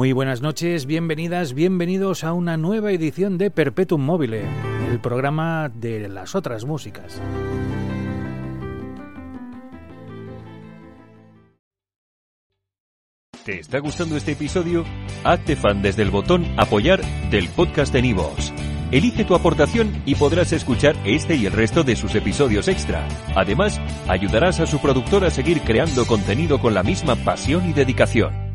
Muy buenas noches, bienvenidas, bienvenidos a una nueva edición de Perpetuum Mobile, el programa de las otras músicas. ¿Te está gustando este episodio? Hazte fan desde el botón Apoyar del podcast de Nivos. Elige tu aportación y podrás escuchar este y el resto de sus episodios extra. Además, ayudarás a su productor a seguir creando contenido con la misma pasión y dedicación.